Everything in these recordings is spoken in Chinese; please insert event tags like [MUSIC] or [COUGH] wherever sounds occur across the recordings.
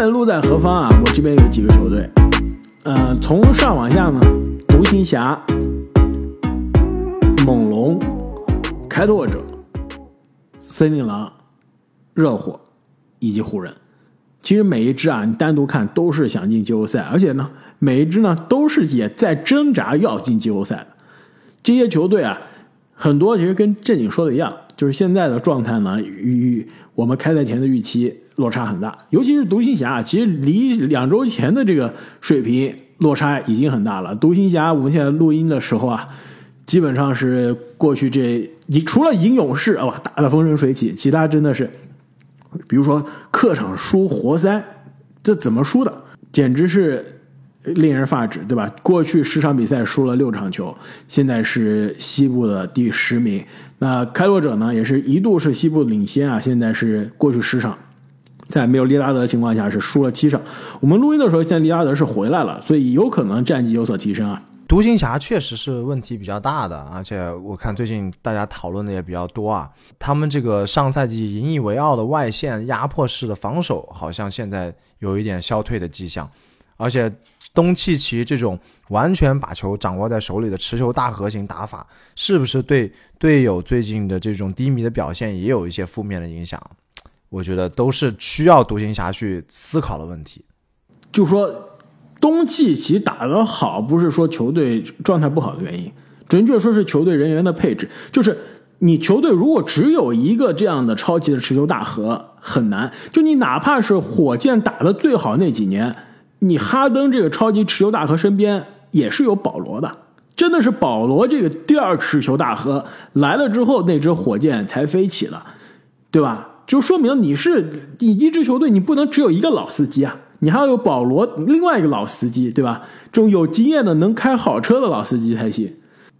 论路在何方啊，我这边有几个球队，呃，从上往下呢，独行侠、猛龙、开拓者、森林狼、热火以及湖人。其实每一支啊，你单独看都是想进季后赛，而且呢，每一支呢都是也在挣扎要进季后赛的。这些球队啊，很多其实跟正经说的一样，就是现在的状态呢，与我们开赛前的预期落差很大。尤其是独行侠，其实离两周前的这个水平落差已经很大了。独行侠，我们现在录音的时候啊，基本上是过去这，你除了赢勇士哇打得风生水起，其他真的是。比如说客场输活塞，这怎么输的？简直是令人发指，对吧？过去十场比赛输了六场球，现在是西部的第十名。那开拓者呢，也是一度是西部领先啊，现在是过去十场，在没有利拉德的情况下是输了七场。我们录音的时候，现在利拉德是回来了，所以有可能战绩有所提升啊。独行侠确实是问题比较大的，而且我看最近大家讨论的也比较多啊。他们这个上赛季引以为傲的外线压迫式的防守，好像现在有一点消退的迹象。而且东契奇这种完全把球掌握在手里的持球大核型打法，是不是对队友最近的这种低迷的表现也有一些负面的影响？我觉得都是需要独行侠去思考的问题。就说。东契奇打得好，不是说球队状态不好的原因，准确说是球队人员的配置。就是你球队如果只有一个这样的超级的持球大核，很难。就你哪怕是火箭打的最好那几年，你哈登这个超级持球大核身边也是有保罗的，真的是保罗这个第二持球大核来了之后，那支火箭才飞起了，对吧？就说明你是你一支球队，你不能只有一个老司机啊。你还要有保罗，另外一个老司机，对吧？这种有经验的、能开好车的老司机才行。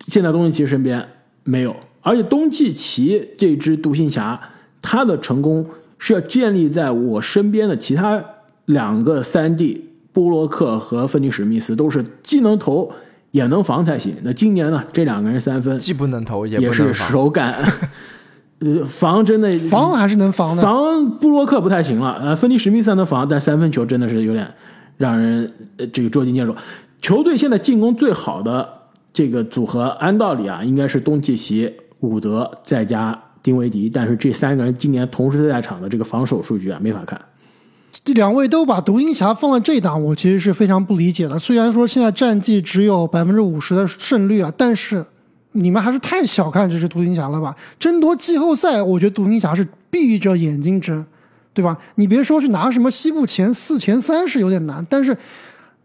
现在东契奇身边没有，而且东契奇这支独行侠，他的成功是要建立在我身边的其他两个三 D，布洛克和芬尼史密斯都是既能投也能防才行。那今年呢，这两个人三分既不能投也不是手感。呃，防真的防还是能防的，防布洛克不太行了。呃，芬尼史密斯能防，但三分球真的是有点让人呃这个捉襟见肘。球队现在进攻最好的这个组合，按道理啊，应该是东契奇、伍德再加丁威迪，但是这三个人今年同时在场的这个防守数据啊，没法看。这两位都把独行侠放在这档，我其实是非常不理解的。虽然说现在战绩只有百分之五十的胜率啊，但是。你们还是太小看这支独行侠了吧？争夺季后赛，我觉得独行侠是闭着眼睛争，对吧？你别说是拿什么西部前四、前三是有点难，但是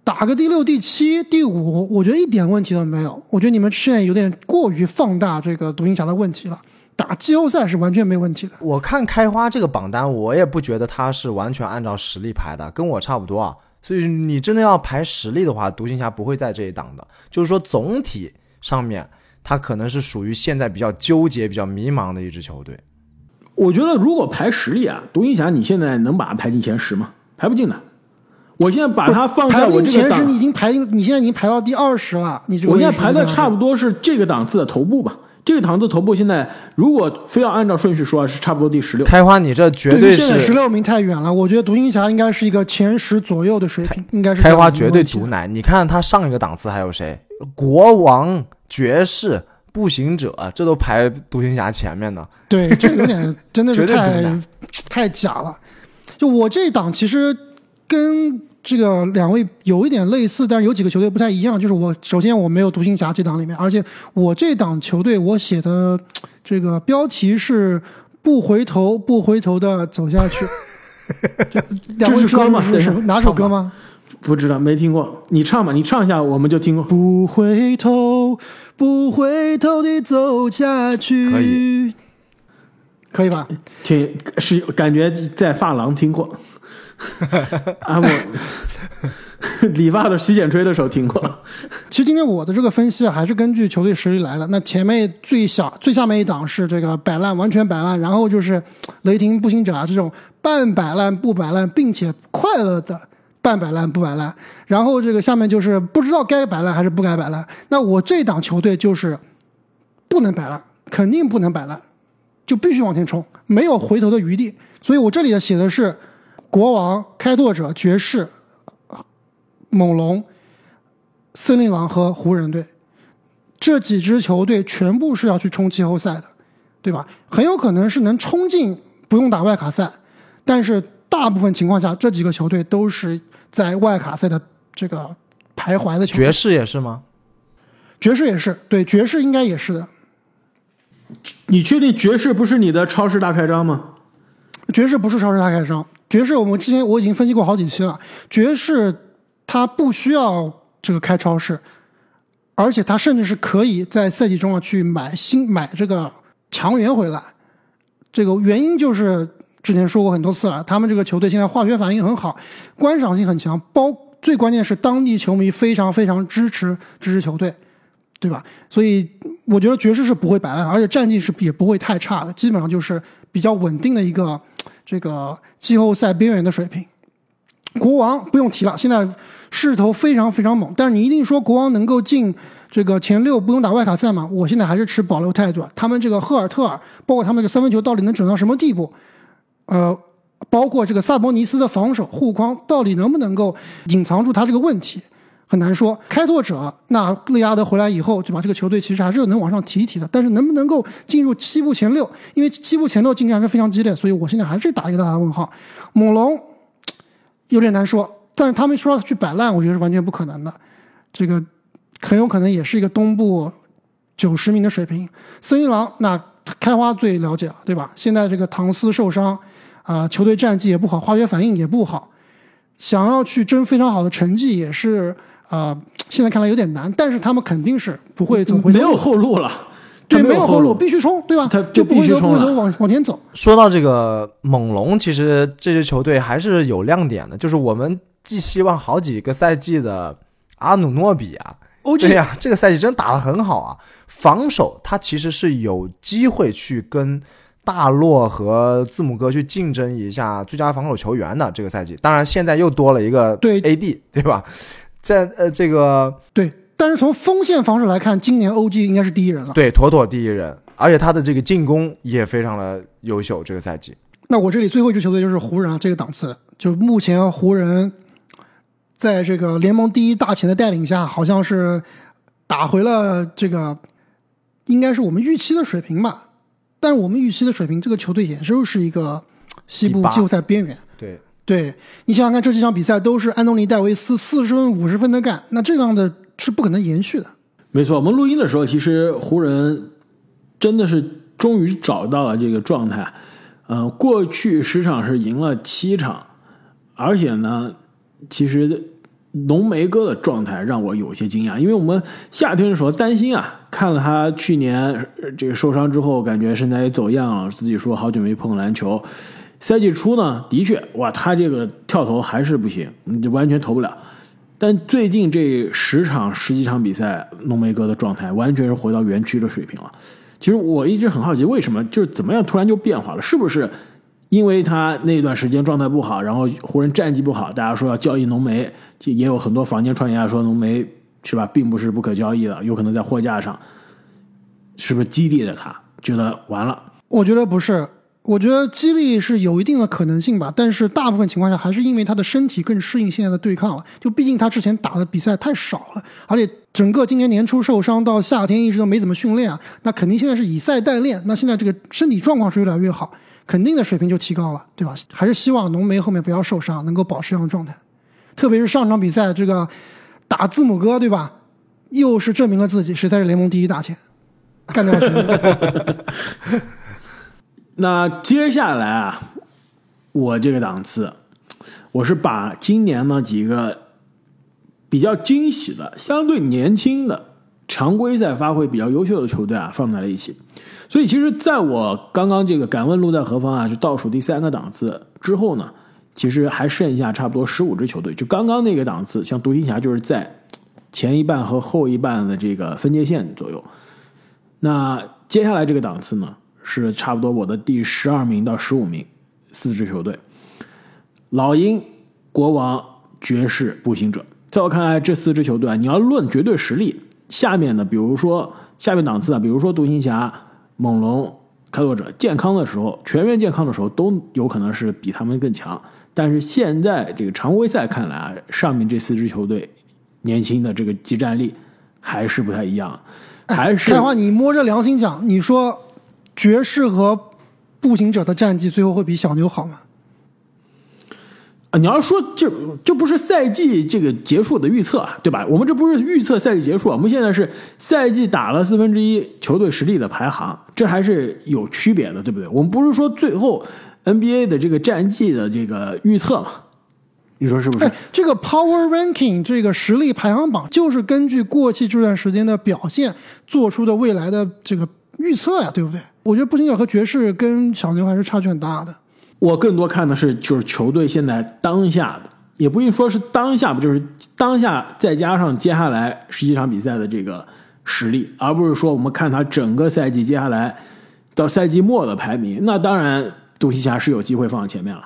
打个第六、第七、第五，我觉得一点问题都没有。我觉得你们现在有点过于放大这个独行侠的问题了。打季后赛是完全没问题的。我看开花这个榜单，我也不觉得他是完全按照实力排的，跟我差不多啊。所以你真的要排实力的话，独行侠不会在这一档的。就是说总体上面。他可能是属于现在比较纠结、比较迷茫的一支球队。我觉得，如果排实力啊，独行侠你现在能把它排进前十吗？排不进的。我现在把它放在我这个档，你已经排，你现在已经排到第二十了。你我现在排的差不多是这个档次的头部吧。这个档次头部现在，如果非要按照顺序说，是差不多第十六。开花，你这绝对是十六名太远了。我觉得独行侠应该是一个前十左右的水平，应该是开花绝对毒奶。你看他上一个档次还有谁？国王。爵士、步行者，这都排独行侠前面呢。对，这有点 [LAUGHS] 真的是太 [TSK] 太假了。就我这档其实跟这个两位有一点类似，但是有几个球队不太一样。就是我首先我没有独行侠这档里面，而且我这档球队我写的这个标题是“不回头，不回头的走下去 [LAUGHS] ”。这是歌吗？是哪首歌吗？不知道，没听过。你唱吧，你唱一下，我们就听过。不回头，不回头地走下去。可以，可以吧？听是感觉在发廊听过。[LAUGHS] 啊，我理发的洗剪吹的时候听过。其实今天我的这个分析还是根据球队实力来的。那前面最小最下面一档是这个摆烂，完全摆烂，然后就是雷霆、步行者啊这种半摆烂不摆烂，并且快乐的。半摆烂不摆烂，然后这个下面就是不知道该摆烂还是不该摆烂。那我这档球队就是不能摆烂，肯定不能摆烂，就必须往前冲，没有回头的余地。所以我这里的写的是国王、开拓者、爵士、猛龙、森林狼和湖人队这几支球队全部是要去冲季后赛的，对吧？很有可能是能冲进不用打外卡赛，但是大部分情况下，这几个球队都是在外卡赛的这个徘徊的球队。爵士也是吗？爵士也是，对，爵士应该也是的。你确定爵士不是你的超市大开张吗？爵士不是超市大开张，爵士我们之前我已经分析过好几期了。爵士它不需要这个开超市，而且它甚至是可以在赛季中啊去买新买这个强援回来。这个原因就是之前说过很多次了，他们这个球队现在化学反应很好，观赏性很强，包最关键是当地球迷非常非常支持这支球队。对吧？所以我觉得爵士是不会摆烂，而且战绩是也不会太差的，基本上就是比较稳定的一个这个季后赛边缘的水平。国王不用提了，现在势头非常非常猛，但是你一定说国王能够进这个前六，不用打外卡赛吗？我现在还是持保留态度。他们这个赫尔特尔，包括他们这个三分球到底能准到什么地步？呃，包括这个萨博尼斯的防守护框到底能不能够隐藏住他这个问题？很难说，开拓者那利拉德回来以后，对吧？这个球队其实还是能往上提一提的。但是能不能够进入七部前六？因为七部前六竞争还是非常激烈，所以我现在还是打一个大大的问号。猛龙有点难说，但是他们说要去摆烂，我觉得是完全不可能的。这个很有可能也是一个东部九十名的水平。森林狼那开花最了解了，对吧？现在这个唐斯受伤啊，球队战绩也不好，化学反应也不好，想要去争非常好的成绩也是。啊，现在看来有点难，但是他们肯定是不会走回没有后路了，对，没有后路，必须冲，对吧？他就不会必须冲了。往往前走。说到这个猛龙，其实这支球队还是有亮点的，就是我们寄希望好几个赛季的阿努诺比啊，对呀，这个赛季真打得很好啊，防守他其实是有机会去跟大洛和字母哥去竞争一下最佳防守球员的这个赛季。当然，现在又多了一个对 AD，对吧？在呃，这个对，但是从锋线防守来看，今年 OG 应该是第一人了。对，妥妥第一人，而且他的这个进攻也非常的优秀。这个赛季，那我这里最后一支球队就是湖人啊，这个档次，就目前湖人在这个联盟第一大前的带领下，好像是打回了这个应该是我们预期的水平吧。但是我们预期的水平，这个球队也就是一个西部季后赛边缘。对。对你想想看，这几场比赛都是安东尼戴维斯四十分、五十分的干，那这样的是不可能延续的。没错，我们录音的时候，其实湖人真的是终于找到了这个状态。呃，过去十场是赢了七场，而且呢，其实浓眉哥的状态让我有些惊讶，因为我们夏天的时候担心啊，看了他去年这个受伤之后，感觉身材也走样了，自己说好久没碰篮球。赛季初呢，的确，哇，他这个跳投还是不行，你完全投不了。但最近这十场十几场比赛，浓眉哥的状态完全是回到园区的水平了。其实我一直很好奇，为什么就是怎么样突然就变化了？是不是因为他那段时间状态不好，然后湖人战绩不好，大家说要交易浓眉，就也有很多坊间传言说浓眉是吧，并不是不可交易的，有可能在货架上，是不是激励了他？觉得完了？我觉得不是。我觉得激励是有一定的可能性吧，但是大部分情况下还是因为他的身体更适应现在的对抗了。就毕竟他之前打的比赛太少了，而且整个今年年初受伤到夏天一直都没怎么训练啊，那肯定现在是以赛代练。那现在这个身体状况是越来越好，肯定的水平就提高了，对吧？还是希望浓眉后面不要受伤，能够保持这样的状态。特别是上场比赛这个打字母哥，对吧？又是证明了自己实在是联盟第一大前，干掉了。[LAUGHS] 那接下来啊，我这个档次，我是把今年呢几个比较惊喜的、相对年轻的、常规赛发挥比较优秀的球队啊放在了一起。所以，其实在我刚刚这个敢问路在何方啊，就倒数第三个档次之后呢，其实还剩下差不多十五支球队。就刚刚那个档次，像独行侠就是在前一半和后一半的这个分界线左右。那接下来这个档次呢？是差不多我的第十二名到十五名，四支球队：老鹰、国王、爵士、步行者。在我看来，这四支球队啊，你要论绝对实力，下面的比如说下面档次啊，比如说独行侠、猛龙、开拓者，健康的时候，全员健康的时候，都有可能是比他们更强。但是现在这个常规赛看来啊，上面这四支球队年轻的这个集战力还是不太一样，还是开花，你摸着良心讲，你说爵士和步行者的战绩最后会比小牛好吗？你要说这这不是赛季这个结束的预测啊，对吧？我们这不是预测赛季结束，我们现在是赛季打了四分之一球队实力的排行，这还是有区别的，对不对？我们不是说最后 NBA 的这个战绩的这个预测嘛？你说是不是哎？，这个 Power Ranking 这个实力排行榜就是根据过去这段时间的表现做出的未来的这个预测呀，对不对？我觉得步行者和爵士跟小牛还是差距很大的。我更多看的是就是球队现在当下的，也不一定说是当下吧，就是当下再加上接下来十几场比赛的这个实力，而不是说我们看他整个赛季接下来到赛季末的排名。那当然，独行侠是有机会放在前面了。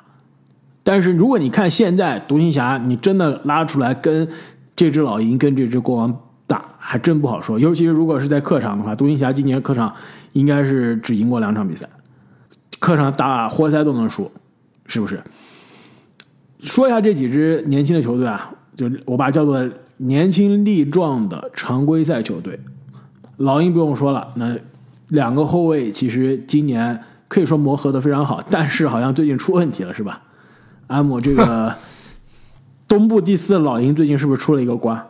但是如果你看现在独行侠，你真的拉出来跟这只老鹰跟这只国王打，还真不好说。尤其是如果是在客场的话，独行侠今年客场应该是只赢过两场比赛。客场打活塞都能输，是不是？说一下这几支年轻的球队啊，就我把它叫做年轻力壮的常规赛球队。老鹰不用说了，那两个后卫其实今年可以说磨合的非常好，但是好像最近出问题了，是吧？安姆这个东部第四的老鹰最近是不是出了一个瓜？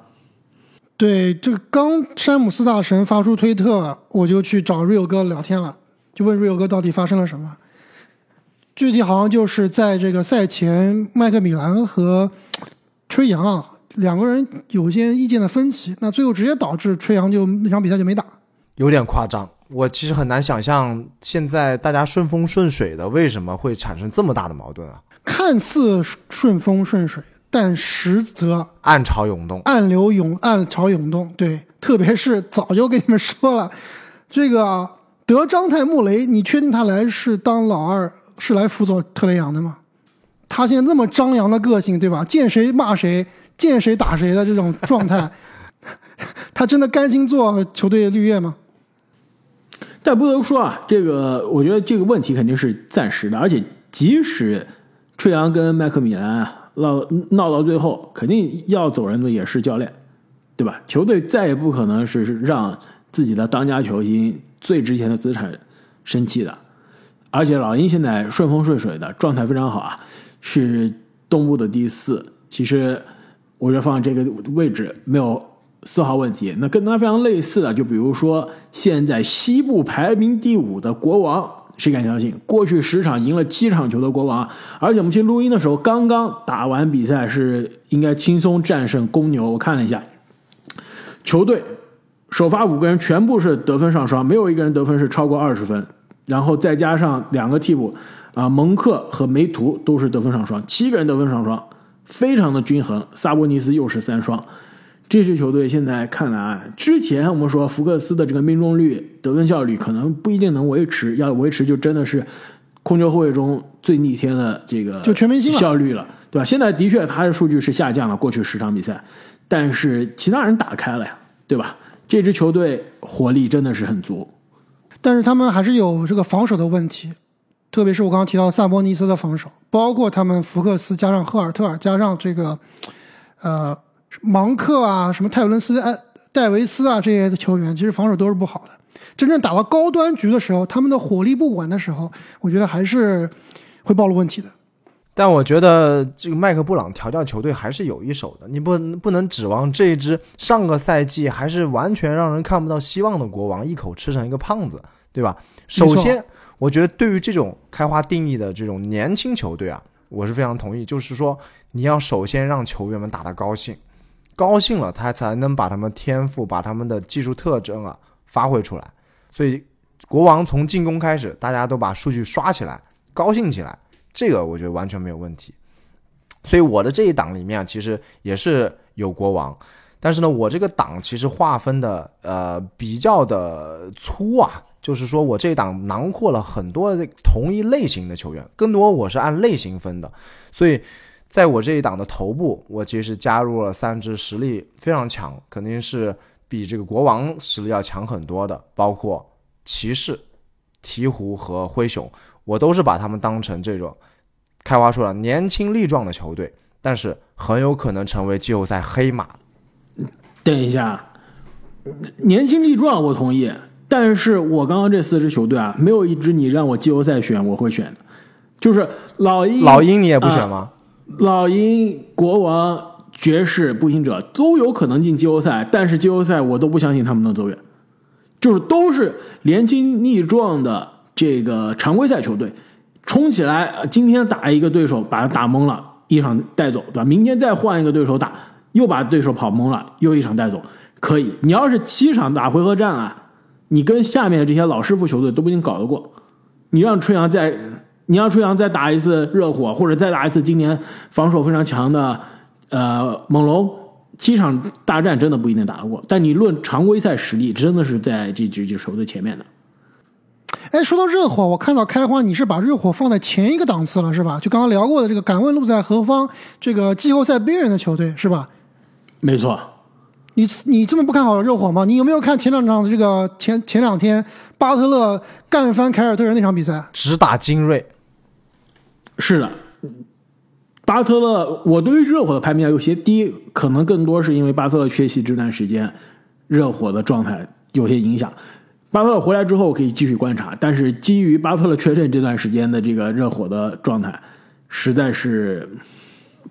对，这刚山姆斯大神发出推特，我就去找 Rio 哥聊天了，就问 Rio 哥到底发生了什么。具体好像就是在这个赛前，麦克米兰和吹杨啊两个人有些意见的分歧，那最后直接导致吹杨就那场比赛就没打。有点夸张。我其实很难想象，现在大家顺风顺水的，为什么会产生这么大的矛盾啊？看似顺风顺水，但实则暗潮涌动。暗流涌暗潮涌动。对，特别是早就跟你们说了，这个德章泰穆雷，你确定他来是当老二，是来辅佐特雷杨的吗？他现在那么张扬的个性，对吧？见谁骂谁，见谁打谁的这种状态，[LAUGHS] 他真的甘心做球队绿叶吗？但不得不说啊，这个我觉得这个问题肯定是暂时的，而且即使吹杨跟麦克米兰闹闹到最后，肯定要走人的也是教练，对吧？球队再也不可能是让自己的当家球星最值钱的资产生气的。而且老鹰现在顺风顺水的状态非常好啊，是东部的第四。其实我觉得放这个位置没有丝毫问题。那跟它非常类似的，就比如说现在西部排名第五的国王，谁敢相信？过去十场赢了七场球的国王，而且我们去录音的时候刚刚打完比赛，是应该轻松战胜公牛。我看了一下，球队首发五个人全部是得分上双，没有一个人得分是超过二十分。然后再加上两个替补啊，蒙克和梅图都是得分上双，七个人得分上双，非常的均衡。萨博尼斯又是三双，这支球队现在看来啊，之前我们说福克斯的这个命中率、得分效率可能不一定能维持，要维持就真的是控球后卫中最逆天的这个就全明星了效率了，对吧？现在的确他的数据是下降了，过去十场比赛，但是其他人打开了呀，对吧？这支球队火力真的是很足。但是他们还是有这个防守的问题，特别是我刚刚提到萨博尼斯的防守，包括他们福克斯加上赫尔特尔加上这个呃芒克啊、什么泰伦斯、埃戴维斯啊这些球员，其实防守都是不好的。真正打到高端局的时候，他们的火力不稳的时候，我觉得还是会暴露问题的。但我觉得这个麦克布朗调教球队还是有一手的，你不不能指望这一支上个赛季还是完全让人看不到希望的国王一口吃成一个胖子，对吧？首先，我觉得对于这种开花定义的这种年轻球队啊，我是非常同意，就是说你要首先让球员们打得高兴，高兴了，他才能把他们天赋、把他们的技术特征啊发挥出来。所以，国王从进攻开始，大家都把数据刷起来，高兴起来。这个我觉得完全没有问题，所以我的这一档里面其实也是有国王，但是呢，我这个档其实划分的呃比较的粗啊，就是说我这一档囊括了很多同一类型的球员，更多我是按类型分的，所以在我这一档的头部，我其实加入了三支实力非常强，肯定是比这个国王实力要强很多的，包括骑士、鹈鹕和灰熊。我都是把他们当成这种开花说了，年轻力壮的球队，但是很有可能成为季后赛黑马。等一下，年轻力壮我同意，但是我刚刚这四支球队啊，没有一支你让我季后赛选我会选的，就是老鹰，老鹰你也不选吗？老鹰、国王、爵士、步行者都有可能进季后赛，但是季后赛我都不相信他们能走远，就是都是年轻力壮的这个常规赛球队，冲起来，今天打一个对手把他打懵了，一场带走，对吧？明天再换一个对手打，又把对手跑懵了，又一场带走，可以。你要是七场打回合战啊，你跟下面的这些老师傅球队都不一定搞得过。你让春阳再，你让春阳再打一次热火，或者再打一次今年防守非常强的呃猛龙，七场大战真的不一定打得过。但你论常规赛实力，真的是在这几支球队前面的。哎，说到热火，我看到开花你是把热火放在前一个档次了，是吧？就刚刚聊过的这个“敢问路在何方”这个季后赛边缘的球队，是吧？没错，你你这么不看好热火吗？你有没有看前两场的这个前前两天巴特勒干翻凯尔特人那场比赛？只打精锐，是的，巴特勒，我对于热火的排名啊有些低，可能更多是因为巴特勒缺席这段时间，热火的状态有些影响。巴特勒回来之后可以继续观察，但是基于巴特勒缺阵这段时间的这个热火的状态，实在是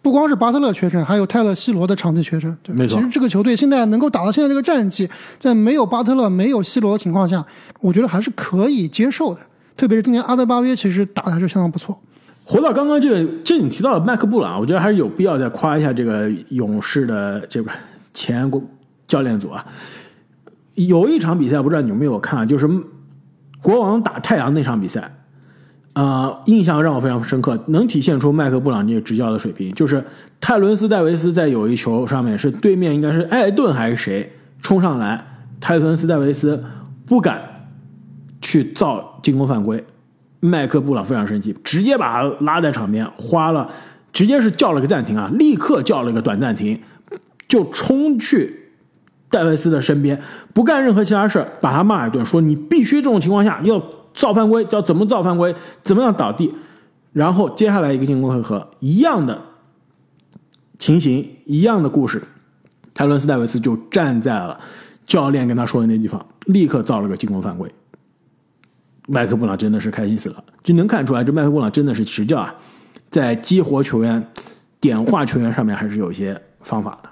不光是巴特勒缺阵，还有泰勒·西罗的长期缺阵。对，没错其实这个球队现在能够打到现在这个战绩，在没有巴特勒、没有西罗的情况下，我觉得还是可以接受的。特别是今年阿德巴约其实打的还是相当不错。回到刚刚这个，这你提到的麦克布朗，我觉得还是有必要再夸一下这个勇士的这个前教练组啊。有一场比赛，不知道你有没有看，就是国王打太阳那场比赛，呃，印象让我非常深刻，能体现出麦克布朗这个执教的水平。就是泰伦斯戴维斯在有一球上面是对面应该是艾顿还是谁冲上来，泰伦斯戴维斯不敢去造进攻犯规，麦克布朗非常生气，直接把他拉在场边，花了直接是叫了个暂停啊，立刻叫了个短暂停，就冲去戴维斯的身边，不干任何其他事儿，把他骂一顿，说你必须这种情况下要造犯规，叫怎么造犯规，怎么样倒地，然后接下来一个进攻回合，一样的情形，一样的故事，泰伦斯戴维斯就站在了教练跟他说的那地方，立刻造了个进攻犯规。麦克布朗真的是开心死了，就能看出来，这麦克布朗真的是执教啊，在激活球员、点化球员上面还是有一些方法的。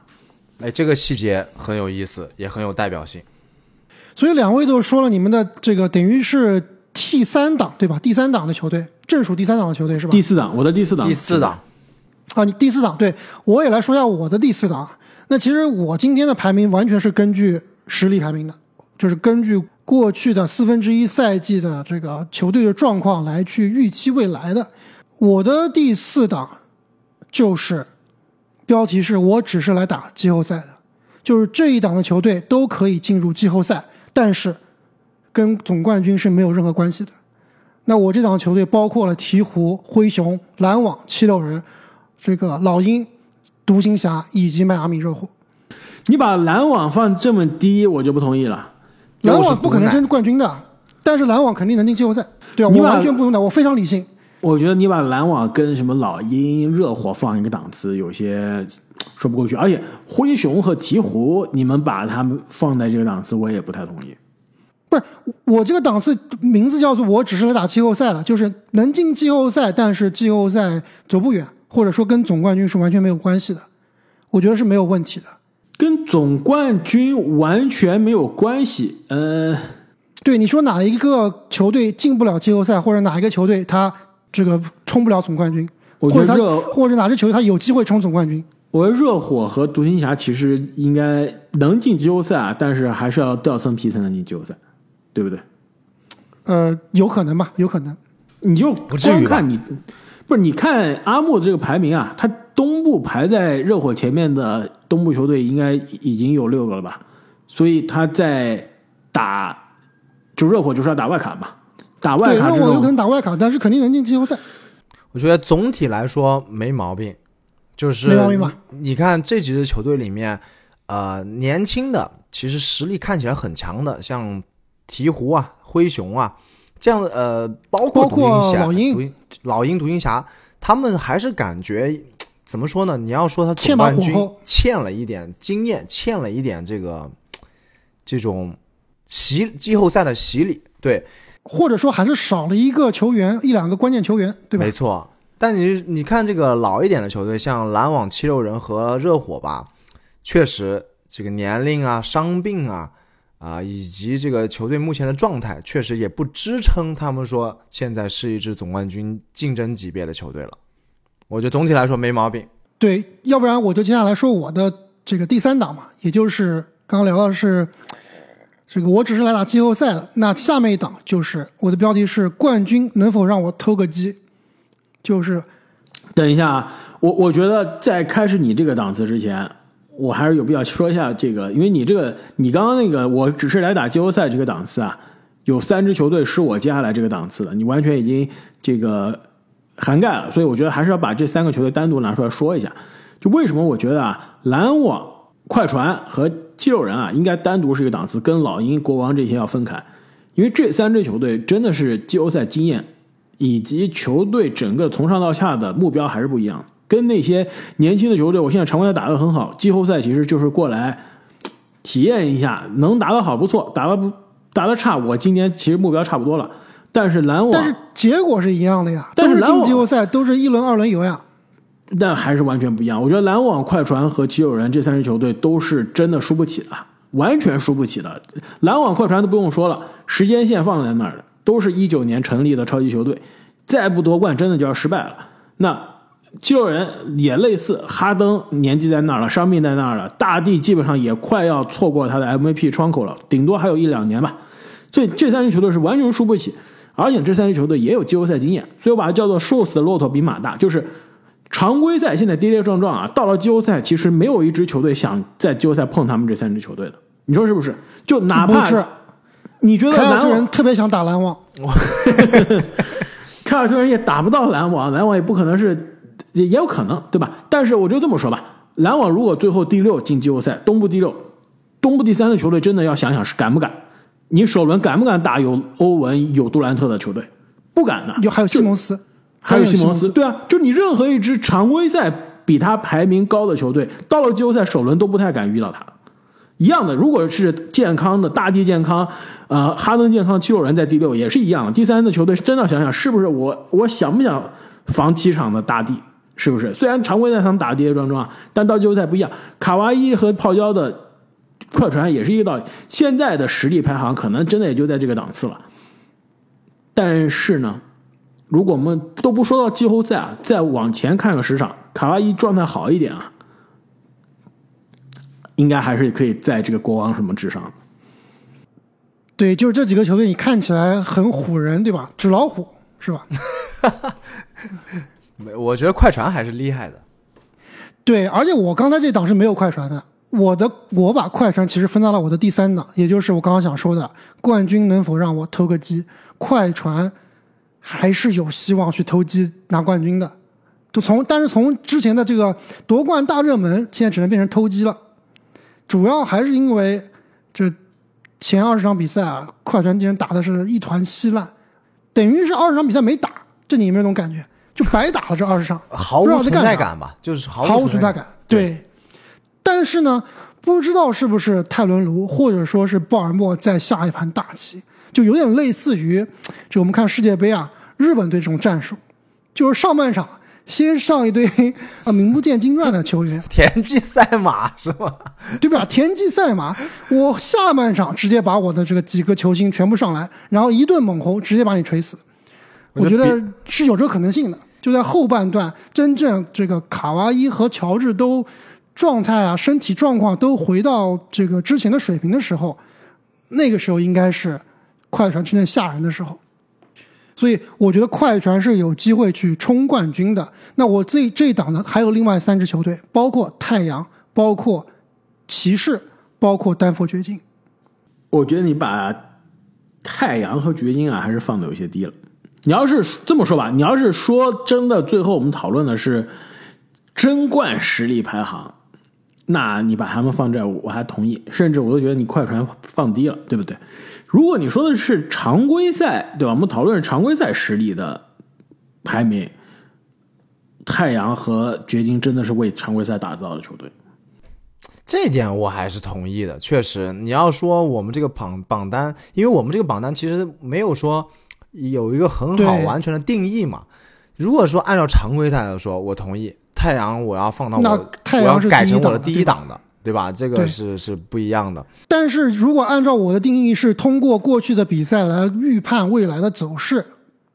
哎，这个细节很有意思，也很有代表性。所以两位都说了，你们的这个等于是第三档对吧？第三档的球队，正属第三档的球队是吧？第四档，我的第四档，第四档，啊，你第四档，对我也来说一下我的第四档。那其实我今天的排名完全是根据实力排名的，就是根据过去的四分之一赛季的这个球队的状况来去预期未来的。我的第四档就是标题是我只是来打季后赛的，就是这一档的球队都可以进入季后赛，但是跟总冠军是没有任何关系的。那我这档球队包括了鹈鹕、灰熊、篮网、七六人、这个老鹰、独行侠以及迈阿密热火。你把篮网放这么低，我就不同意了。篮网不可能争冠军的，但是篮网肯定能进季后赛。对啊，我你完全不能打，我非常理性。我觉得你把篮网跟什么老鹰、热火放一个档次，有些 [TSK] 说不过去。而且灰熊和鹈鹕，你们把他们放在这个档次，我也不太同意。不是我这个档次名字叫做我只是来打季后赛了，就是能进季后赛，但是季后赛走不远，或者说跟总冠军是完全没有关系的，我觉得是没有问题的。跟总冠军完全没有关系。呃，对，你说哪一个球队进不了季后赛，或者哪一个球队他这个冲不了总冠军，我或者他觉得热或者哪支球队他有机会冲总冠军？我觉得热火和独行侠其实应该能进季后赛，啊但是还是要掉层皮才能进季后赛，对不对？呃，有可能吧，有可能。你就不至于看你，不是你看阿木这个排名啊，他东部排在热火前面的东部球队应该已经有六个了吧？所以他在打，就热火就是要打外卡嘛，打外，卡这热火有可能，打外卡，但是肯定能进季后赛。我觉得总体来说没毛病，就是没毛病吧你看这几支球队里面，呃，年轻的其实实力看起来很强的，像鹈鹕啊、灰熊啊这样的，呃，包括独行侠、老鹰老鹰、独行侠，他们还是感觉怎么说呢？你要说他总欠冠军欠了一点经验，欠了一点这个这种洗季后赛的洗礼，对，或者说还是少了一个球员，一两个关键球员，对吧没？错。但你你看这个老一点的球队，像篮网、七六人和热火吧，确实这个年龄啊、伤病啊啊，以及这个球队目前的状态，确实也不支撑他们说现在是一支总冠军竞争级别的球队了。我觉得总体来说没毛病。对，要不然我就接下来说我的这个第三档嘛，也就是刚刚聊到的是这个，我只是来打季后赛的。那下面一档就是我的标题是冠军能否让我偷个鸡？就是等一下啊，我我觉得在开始你这个档次之前，我还是有必要说一下这个，因为你这个你刚刚那个我只是来打季后赛这个档次啊，有三支球队是我接下来这个档次的，你完全已经这个涵盖了，所以我觉得还是要把这三个球队单独拿出来说一下。就为什么我觉得啊，篮网、快船和七六人啊，应该单独是一个档次，跟老鹰、国王这些要分开，因为这三支球队真的是季后赛经验以及球队整个从上到下的目标还是不一样。跟那些年轻的球队，我现在常规赛打得很好，季后赛其实就是过来体验一下，能打得好不错，打得不打得差，我今年其实目标差不多了。但是篮网但是，结果是一样的呀，但是篮网进季后赛，都是一轮、二轮游呀。但还是完全不一样。我觉得篮网、快船和七六人这三支球队都是真的输不起的，完全输不起的。篮网、快船都不用说了，时间线放在那儿的，都是一九年成立的超级球队，再不夺冠真的就要失败了。那七六人也类似，哈登年纪在那儿了，伤病在那儿了，大帝基本上也快要错过他的 MVP 窗口了，顶多还有一两年吧。所以这三支球队是完全输不起，而且这三支球队也有季后赛经验，所以我把它叫做瘦死的骆驼比马大，就是常规赛现在跌跌撞撞啊，到了季后赛其实没有一支球队想在季后赛碰他们这三支球队的，你说是不是？就哪怕是，你觉得凯尔特人特别想打篮网，[LAUGHS] 凯尔特人也打不到篮网，篮网也不可能是，也也有可能，对吧？但是我就这么说吧，篮网如果最后第六进季后赛，东部第六，东部第三的球队真的要想想是敢不敢？你首轮敢不敢打有欧文、有杜兰特的球队？不敢的。有还有西蒙斯，还有西蒙西斯，对啊，就你任何一支常规赛比他排名高的球队，到了季后赛首轮都不太敢遇到他。一样的，如果是健康的大地健康，呃，哈登健康，七六人在第六也是一样的。第三的球队真的想想，是不是我我想不想防七场的大地？是不是？虽然常规赛他们打跌跌撞撞，但到季后赛不一样。卡哇伊和泡椒的快船也是一个道理。现在的实力排行可能真的也就在这个档次了。但是呢，如果我们都不说到季后赛啊，再往前看个十场，卡哇伊状态好一点啊，应该还是可以在这个国王什么之上。对，就是这几个球队，你看起来很唬人，对吧？纸老虎是吧？[LAUGHS] 没，我觉得快船还是厉害的。对，而且我刚才这档是没有快船的，我的我把快船其实分到了我的第三档，也就是我刚刚想说的冠军能否让我偷个鸡？快船还是有希望去偷鸡拿冠军的，就从但是从之前的这个夺冠大热门，现在只能变成偷鸡了，主要还是因为这前二十场比赛啊，快船竟然打的是一团稀烂，等于是二十场比赛没打，这你有没有那种感觉？就白打了这二十场，毫无存在感吧，就是毫毫无存在感。对，但是呢，不知道是不是泰伦卢或者说是鲍尔默在下一盘大棋，就有点类似于就我们看世界杯啊，日本队这种战术，就是上半场先上一堆 [LAUGHS] 啊名不见经传的球员，[LAUGHS] 田忌赛马是吗？[LAUGHS] 对吧？田忌赛马，我下半场直接把我的这个几个球星全部上来，然后一顿猛轰，直接把你锤死。我觉得得是有这个可能性的。就在后半段，真正这个卡哇伊和乔治都状态啊、身体状况都回到这个之前的水平的时候，那个时候应该是快船真正吓人的时候。所以我觉得快船是有机会去冲冠军的。那我这这一档呢，还有另外三支球队，包括太阳，包括骑士，包括丹佛掘金。我觉得你把太阳和掘金啊，还是放的有些低了。你要是这么说吧，你要是说真的，最后我们讨论的是争冠实力排行，那你把他们放这儿，我还同意，甚至我都觉得你快船放低了，对不对？如果你说的是常规赛，对吧？我们讨论常规赛实力的排名，太阳和掘金真的是为常规赛打造的球队。这点我还是同意的。确实，你要说我们这个榜榜单，因为我们这个榜单其实没有说有一个很好完全的定义嘛。如果说按照常规赛来说，我同意太阳我要放到我我要改成我的第一档的对吧？这个是是不一样的。但是如果按照我的定义是通过过去的比赛来预判未来的走势，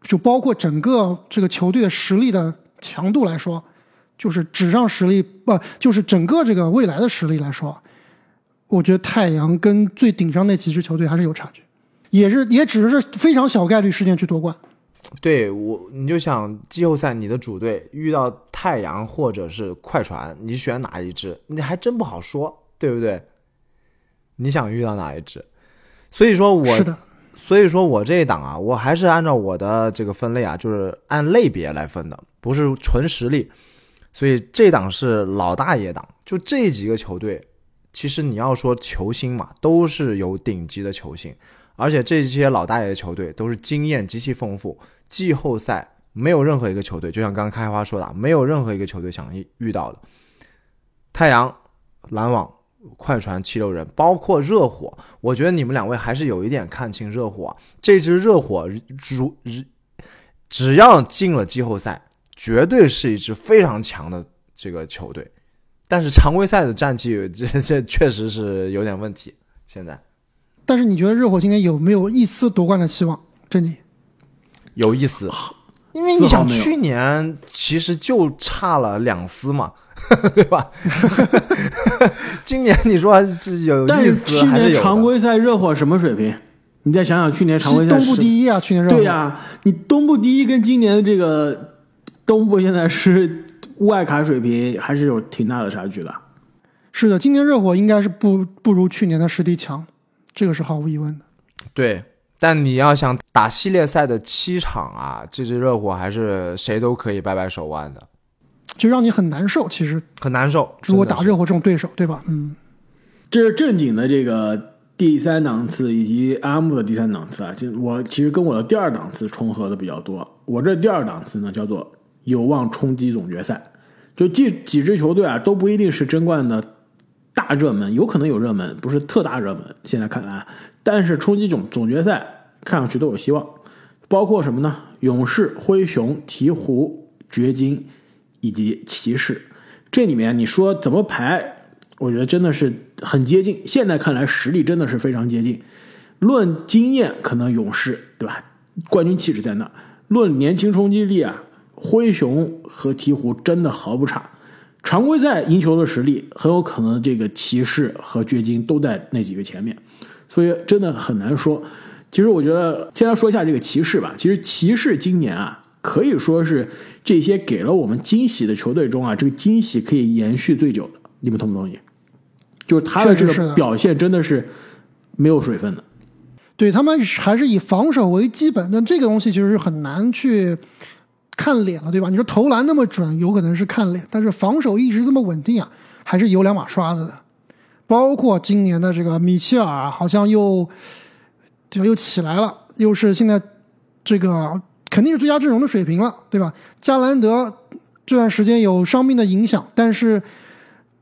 就包括整个这个球队的实力的强度来说，就是纸上实力不、就是整个这个未来的实力来说，我觉得太阳跟最顶上那几支球队还是有差距，也是也只是非常小概率事件去夺冠。对我，你就想季后赛你的主队遇到太阳或者是快船，你选哪一支？你还真不好说，对不对？你想遇到哪一支？所以说我是的，所以说我这一档啊，我还是按照我的这个分类啊，就是按类别来分的，不是纯实力。所以这档是老大爷档，就这几个球队，其实你要说球星嘛，都是有顶级的球星，而且这些老大爷的球队都是经验极其丰富，季后赛没有任何一个球队，就像刚开花说的，没有任何一个球队想遇遇到的。太阳、篮网、快船、七六人，包括热火，我觉得你们两位还是有一点看清热火啊。这支热火如只要进了季后赛，绝对是一支非常强的这个球队。但是常规赛的战绩，这这确实是有点问题。现在但是你觉得热火今年有没有一丝夺冠的希望？珍妮，有意思，因为你想，去年其实就差了两丝嘛，[LAUGHS] 对吧？[LAUGHS] 今年你说是有意但去思还是有的年常规赛热火什么水平？你再想想去年常规赛东部第一啊，去年热火。对呀、你东部第一跟今年的这个东部现在是外卡水平还是有挺大的差距的。是的，今年热火应该是不不如去年的实力强，这个是毫无疑问的。对，但你要想打系列赛的七场啊，这支热火还是谁都可以掰掰手腕的，就让你很难受。其实，很难受。如果打热火这种对手，对吧？嗯，这是正经的这个第三档次以及阿木的第三档次啊，就我其实跟我的第二档次重合的比较多。我这第二档次呢叫做有望冲击总决赛，就这几支球队啊都不一定是争冠的大热门，有可能有热门，不是特大热门。现在看来，但是冲击总总决赛看上去都有希望，包括什么呢？勇士、灰熊、鹈鹕、掘金以及骑士。这里面你说怎么排？我觉得真的是很接近。现在看来，实力真的是非常接近。论经验，可能勇士对吧？冠军气质在那；论年轻冲击力啊，灰熊和鹈鹕真的毫不差。常规赛赢球的实力，很有可能这个骑士和掘金都在那几个前面，所以真的很难说。其实我觉得，先来说一下这个骑士吧。其实骑士今年啊，可以说是这些给了我们惊喜的球队中啊，这个惊喜可以延续最久的。你们同不同意？就是他的这个表现真的是没有水分的。对他们还是以防守为基本，但这个东西其实是很难去看脸了，对吧？你说投篮那么准，有可能是看脸，但是防守一直这么稳定啊，还是有两把刷子的。包括今年的这个米切尔，好像又就又起来了，又是现在这个肯定是最佳阵容的水平了，对吧？加兰德这段时间有伤病的影响，但是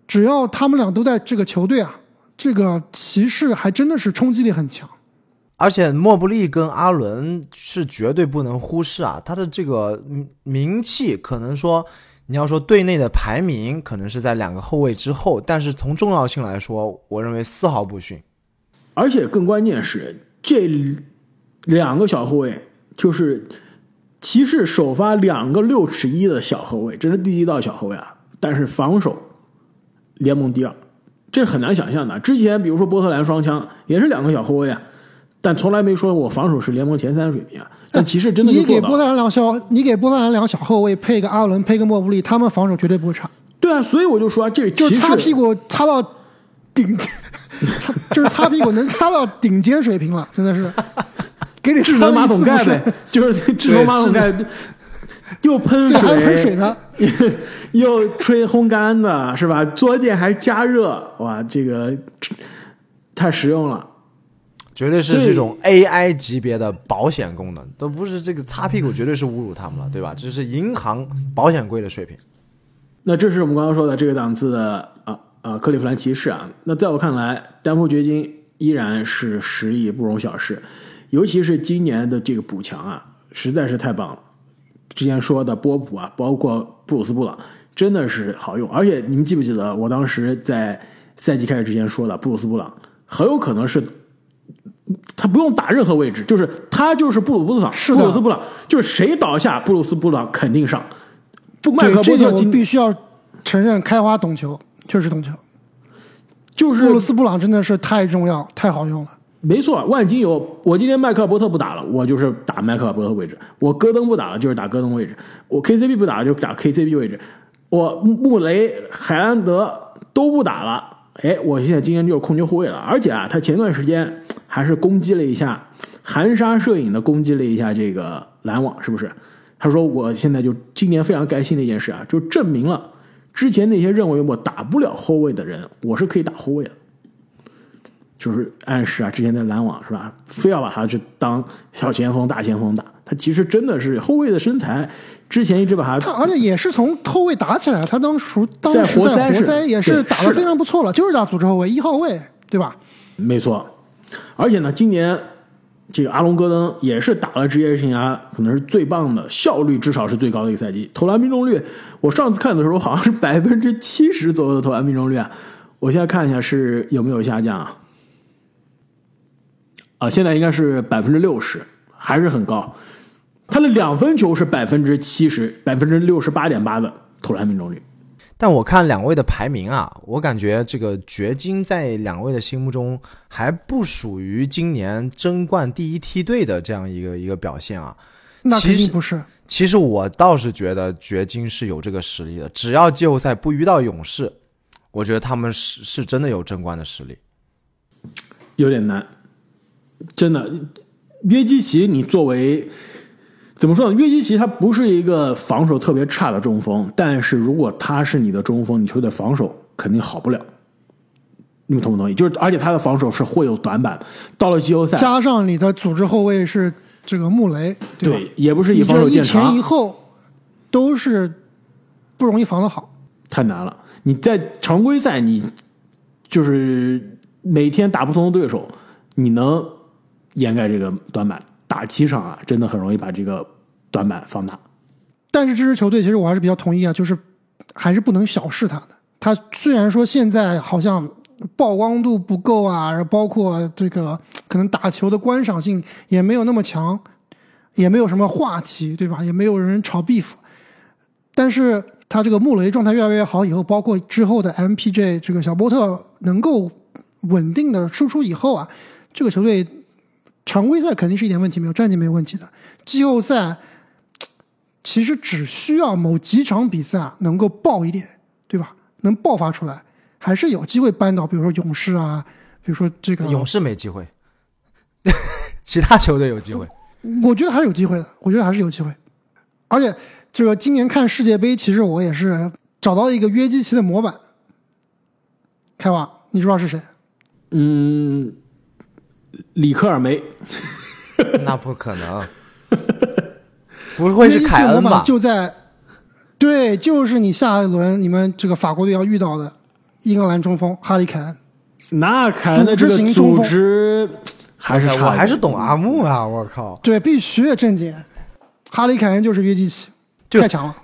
只要他们俩都在这个球队啊，这个骑士还真的是冲击力很强。而且莫布利跟阿伦是绝对不能忽视啊，他的这个名气可能说，你要说队内的排名可能是在两个后卫之后，但是从重要性来说，我认为丝毫不逊。而且更关键是，这两个小后卫就是骑士首发两个六尺一的小后卫，这是第一道小后卫啊，但是防守联盟第二，这是很难想象的。之前比如说波特兰双枪也是两个小后卫啊，但从来没说我防守是联盟前三水平啊。但骑士真的就你给波。兰两个小，你给波特兰两个小后卫配个阿伦，配个莫布利，他们防守绝对不会差，对啊，所以我就说这就是擦屁股擦到顶，[LAUGHS] 擦就是擦屁股能擦到顶尖水平了，真的是 [LAUGHS] 给你智能马桶盖呗，就是智能马桶盖，又喷对，还有水，喷水的，[LAUGHS] 又吹烘干的，是吧？坐垫还加热，哇，这个太实用了。绝对是这种 AI 级别的保险功能，都不是这个擦屁股，绝对是侮辱他们了，对吧？这是银行保险柜的水平。那这是我们刚刚说的这个档次的啊啊克利夫兰骑士啊。那在我看来，丹佛掘金依然是实力不容小视，尤其是今年的这个补强啊，实在是太棒了。之前说的波普啊，包括布鲁斯布朗，真的是好用。而且你们记不记得我当时在赛季开始之前说的，布鲁斯布朗很有可能是。他不用打任何位置，就是他就是布鲁斯布朗，是布鲁斯布朗就是谁倒下，布鲁斯布朗肯定上。不，麦克波对这点我特今必须要承认，开花懂球，确实懂球。就是布鲁斯布朗真的是太重要，太好用了。没错，万金油。我今天麦克尔伯特不打了，我就是打麦克尔伯特位置；我戈登不打了，就是打戈登位置；我 KCB 不打了，就打 KCB 位置；我穆雷、海兰德都不打了，哎，我现在今天就是控球后卫了。而且啊，他前段时间还是攻击了一下，含沙射影的攻击了一下这个篮网，是不是？他说我现在就今年非常开心的一件事啊，就证明了之前那些认为我打不了后卫的人，我是可以打后卫的。就是暗示啊，之前在篮网是吧，非要把他去当小前锋、大前锋打。他其实真的是后卫的身材，之前一直把他他而且也是从后卫打起来，他当时当在时在活塞也是打的非常不错了，就是打组织后卫一号位，对吧？没错。而且呢，今年这个阿隆戈登也是打了职业生涯可能是最棒的，效率至少是最高的一个赛季，投篮命中率，我上次看的时候好像是 [LAUGHS] 百分之七十左右的投篮命中率啊，我现在看一下是有没有下降啊？啊，现在应该是百分之六十，还是很高。他的两分球是百分之七十，百分之六十八点八的投篮命中率。但我看两位的排名啊，我感觉这个掘金在两位的心目中还不属于今年争冠第一梯队的这样一个一个表现啊。那其实肯定不是。其实我倒是觉得掘金是有这个实力的，只要季后赛不遇到勇士，我觉得他们是是真的有争冠的实力。有点难，真的。约基奇，你作为怎么说呢？约基奇他不是一个防守特别差的中锋，但是如果他是你的中锋，你球队防守肯定好不了。你们同不同意？就是而且他的防守是会有短板，到了季后赛，加上你的组织后卫是这个穆雷，对？对，也不是以防守见长一前长一，后都是不容易防得好。太难了。你在常规赛，你就是每天打不同的对手，你能掩盖这个短板。打七场啊，真的很容易把这个短板放大。但是这支球队其实我还是比较同意啊，就是还是不能小视他的。他虽然说现在好像曝光度不够啊，包括这个可能打球的观赏性也没有那么强，也没有什么话题，对吧？也没有人炒 beef。但是他这个穆雷状态越来越好以后，包括之后的 MPJ 这个小波特能够稳定的输出以后啊，这个球队常规赛肯定是一点问题没有，战绩没有问题的。季后赛其实只需要某几场比赛啊能够爆一点，对吧？能爆发出来，还是有机会扳倒，比如说勇士啊，比如说这个勇士没机会，[LAUGHS] 其他球队有机会。[LAUGHS] 我觉得还是有机会的，我觉得还是有机会。而且这个今年看世界杯，其实我也是找到一个约基奇的模板。开瓦，你知道是谁？嗯，里克尔梅，[LAUGHS] 那不可能，不会是凯恩吧？就在，对，就是你下一轮你们这个法国队要遇到的英格兰中锋哈里凯恩。那凯恩的这个组织还是差，我还是懂阿木啊！我靠，对，必须的正经。哈里凯恩就是约基奇，就太强了，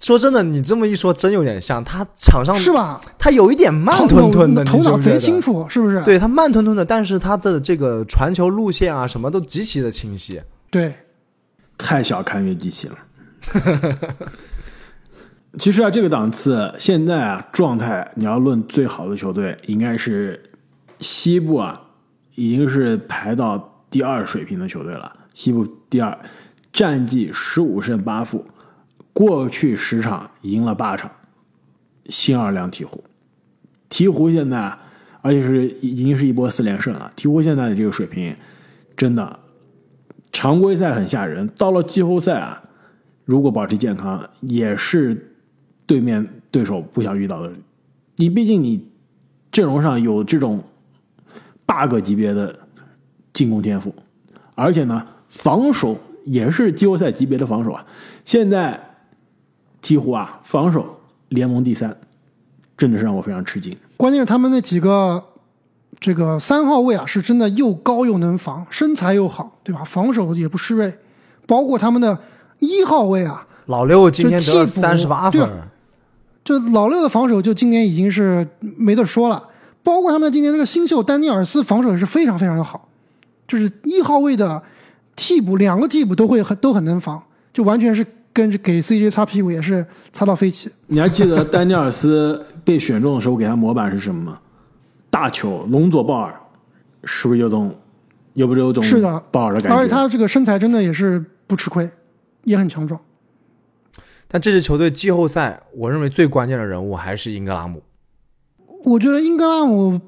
说真的，你这么一说，真有点像他场上是吧？他有一点慢吞吞的，头脑贼清。楚，是不是？对他慢吞吞的，但是他的这个传球路线啊，什么都极其的清晰。对，太小看约基奇了。[LAUGHS] 其实啊，这个档次现在啊，状态你要论最好的球队，应该是西部啊，已经是排到第二水平的球队了。西部第二，战绩十五胜八负，过去十场赢了八场，新奥尔良鹈鹕。鹈鹕现在，而且是已经是一波四连胜了。鹈鹕现在的这个水平，真的常规赛很吓人，到了季后赛啊，如果保持健康，也是对面对手不想遇到的。你毕竟你阵容上有这种 bug 级别的进攻天赋，而且呢，防守也是季后赛级别的防守啊。现在鹈鹕啊，防守联盟第三，真的是让我非常吃惊。关键是他们那几个这个三号位啊，是真的又高又能防，身材又好，对吧？防守也不失位，包括他们的一号位啊，老六今天得了就替补三十八分对，这老六的防守就今年已经是没得说了，包括他们今年这个新秀丹尼尔斯防守也是非常非常的好，就是一号位的替补两个替补都会很都很能防，就完全是跟着给 CJ 擦屁股也是擦到飞起。你还记得丹尼尔斯被选中的时候给他模板是什么吗？大球龙佐鲍尔，是不是有种，有不是有种是的鲍尔的感觉？而且他这个身材真的也是不吃亏，也很强壮。但这支球队季后赛，我认为最关键的人物还是英格拉姆。我觉得英格拉姆，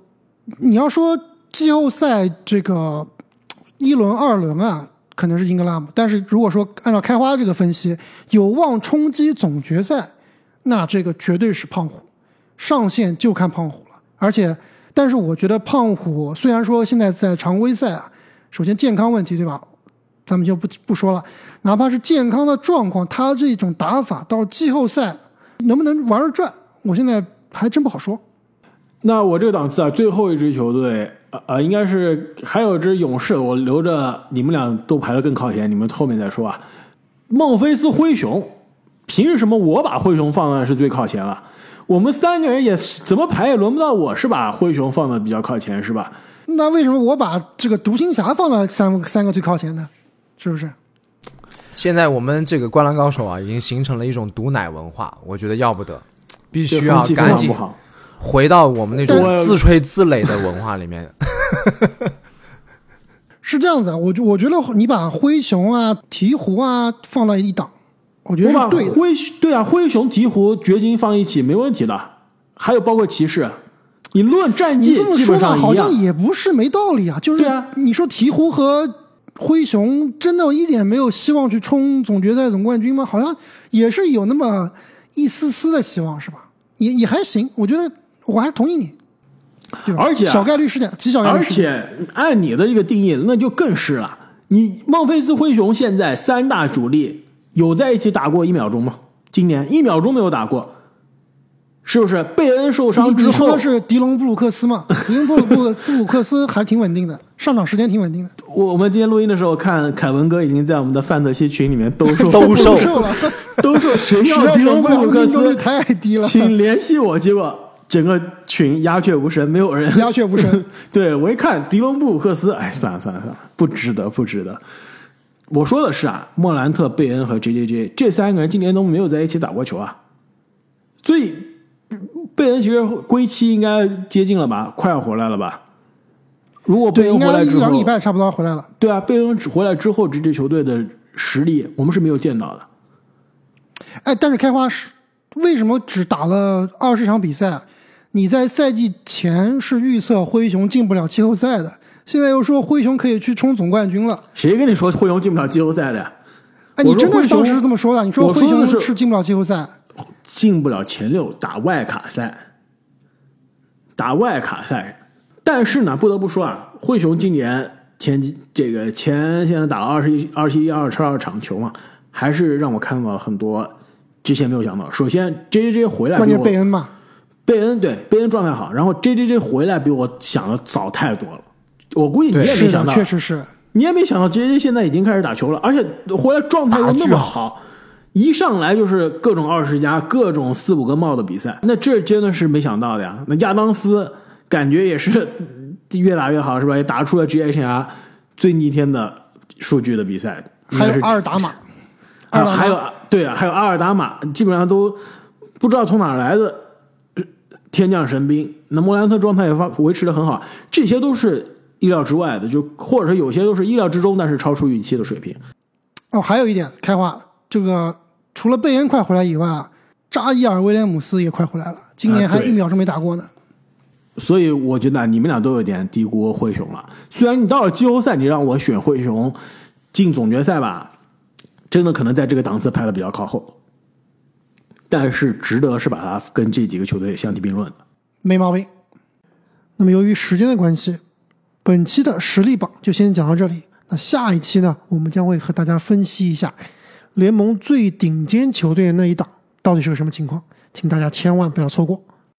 你要说季后赛这个一轮、二轮啊，可能是英格拉姆，但是如果说按照开花这个分析，有望冲击总决赛，那这个绝对是胖虎，上限就看胖虎了。而且，但是我觉得胖虎虽然说现在在常规赛啊，首先健康问题对吧？咱们就不不说了，哪怕是健康的状况，他这种打法到季后赛能不能玩儿转，我现在还真不好说。那我这个档次啊，最后一支球队，呃呃，应该是还有一支勇士，我留着你们俩都排的更靠前，你们后面再说啊。孟菲斯灰熊，凭什么我把灰熊放的是最靠前了？我们三个人也怎么排也轮不到我是把灰熊放的比较靠前是吧？那为什么我把这个独行侠放到三三个最靠前呢？是不是？现在我们这个灌篮高手啊，已经形成了一种毒奶文化，我觉得要不得，必须要赶紧好。回到我们那种自吹自擂的文化里面。[LAUGHS] 是这样子啊，我就我觉得你把灰熊啊、鹈鹕啊放到一档，我觉得是对的。灰对啊，灰熊、鹈鹕、掘金放一起没问题的，还有包括骑士，你论战绩你这么说吧，好像。也不是没道理啊。就是你说鹈鹕和灰熊真的一点没有希望去冲总决赛总冠军吗？好像也是有那么一丝丝的希望，是吧？也也还行，我觉得我还同意你，而且啊小概率事件，极小概率而事件。且按你的这个定义，那就更是了。你孟菲斯灰熊现在三大主力有在一起打过一秒钟吗？今年一秒钟没有打过，是不是？贝恩受伤之后你你说的，是迪隆布鲁克斯嘛？[LAUGHS] 迪隆布鲁布布鲁克斯还挺稳定的，上场时间挺稳定的，我我们今天录音的时候看凯文哥已经在我们的范德西群里面兜售 [LAUGHS] 兜售了，兜售 [LAUGHS] 谁要迪隆布鲁克斯，太低了，请联系我。结果整个群鸦雀无声，没有人鸦雀无声。[LAUGHS] 对我一看迪隆布鲁克斯，哎，算了算了算了，不值得不值得。我说的是啊，莫兰特、贝恩和 J J J 这三个人今年都没有在一起打过球啊，所以贝恩其实归期应该接近了吧，快要回来了吧？如果贝，恩回来之后，两礼拜差不多回来了。对啊，贝恩回来之后，这支球队的实力我们是没有见到的。哎，但是开花是为什么只打了二十场比赛？你在赛季前是预测灰熊进不了季后赛的，现在又说灰熊可以去冲总冠军了。谁跟你说灰熊进不了季后赛的呀？哎，你真的是当时是这么说的？你说我灰说的是熊是进不了季后赛？进不了前六，打外卡赛，打外卡赛。但是呢，不得不说啊，灰熊今年前几这个前现在打了二十一、二十一、二十二场球嘛，还是让我看到了很多之前没有想到。首先 J J 回来关，键贝恩嘛，贝恩对贝恩状态好，然后 J J J 回来比我想的早太多了。我估计你也，没想到，确实是。你也没想到 J J 现在已经开始打球了，而且回来状态又那么好，一上来就是各种二十加、各种四五个帽的比赛，那这真的是没想到的呀。那亚当斯感觉也是 [LAUGHS] 越打越好，是吧？也打出了职业生涯最逆天的数据的比赛，还有是阿尔达马，阿尔达马啊还有对啊，还有阿尔达马，基本上都不知道从哪儿来的呃天降神兵。那莫兰特状态也发维持的很好，这些都是意料之外的，就或者是有些都是意料之中，但是超出预期的水平。哦，还有一点，开花这个除了贝恩快回来以外啊，扎伊尔威廉姆斯也快回来了，今年还一秒钟没打过呢。所以我觉得你们俩都有点低估灰熊了。虽然你到了季后赛，你让我选灰熊进总决赛吧，真的可能在这个档次排的比较靠后，但是值得是把它跟这几个球队相提并论的。没毛病。那么由于时间的关系，本期的实力榜就先讲到这里。那下一期呢，我们将会和大家分析一下联盟最顶尖球队的那一档到底是个什么情况，请大家千万不要错过。